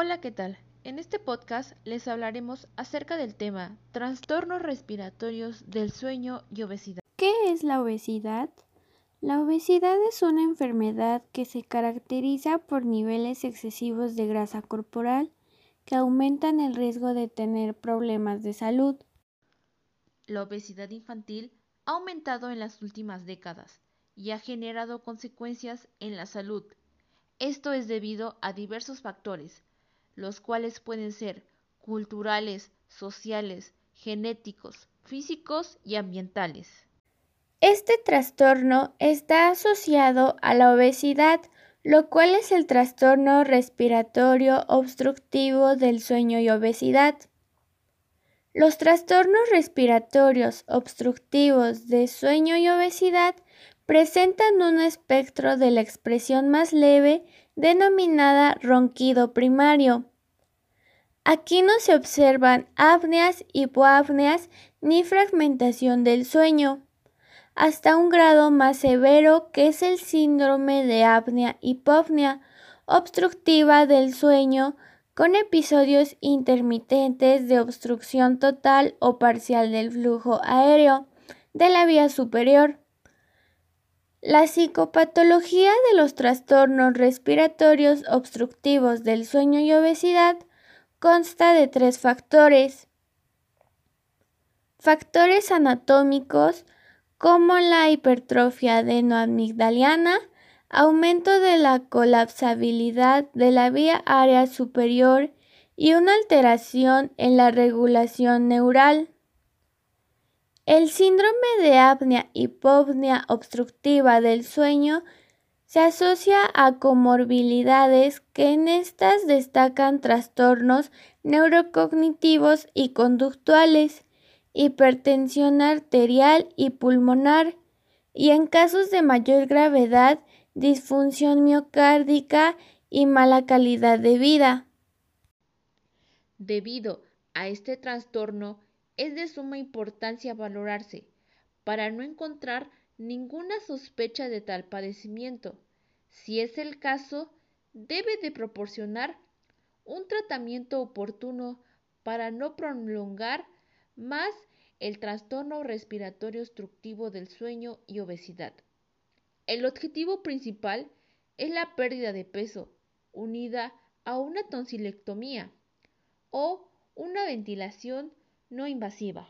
Hola, ¿qué tal? En este podcast les hablaremos acerca del tema trastornos respiratorios del sueño y obesidad. ¿Qué es la obesidad? La obesidad es una enfermedad que se caracteriza por niveles excesivos de grasa corporal que aumentan el riesgo de tener problemas de salud. La obesidad infantil ha aumentado en las últimas décadas y ha generado consecuencias en la salud. Esto es debido a diversos factores, los cuales pueden ser culturales, sociales, genéticos, físicos y ambientales. Este trastorno está asociado a la obesidad, lo cual es el trastorno respiratorio obstructivo del sueño y obesidad. Los trastornos respiratorios obstructivos de sueño y obesidad presentan un espectro de la expresión más leve denominada ronquido primario. Aquí no se observan apneas, hipoapneas ni fragmentación del sueño, hasta un grado más severo que es el síndrome de apnea-hipopnea obstructiva del sueño con episodios intermitentes de obstrucción total o parcial del flujo aéreo de la vía superior. La psicopatología de los trastornos respiratorios obstructivos del sueño y obesidad consta de tres factores. Factores anatómicos como la hipertrofia adenoamigdaliana, aumento de la colapsabilidad de la vía área superior y una alteración en la regulación neural. El síndrome de apnea-hipopnea obstructiva del sueño se asocia a comorbilidades que en estas destacan trastornos neurocognitivos y conductuales, hipertensión arterial y pulmonar, y en casos de mayor gravedad disfunción miocárdica y mala calidad de vida. Debido a este trastorno, es de suma importancia valorarse para no encontrar ninguna sospecha de tal padecimiento. Si es el caso, debe de proporcionar un tratamiento oportuno para no prolongar más el trastorno respiratorio obstructivo del sueño y obesidad. El objetivo principal es la pérdida de peso unida a una tonsilectomía o una ventilación no invasiva.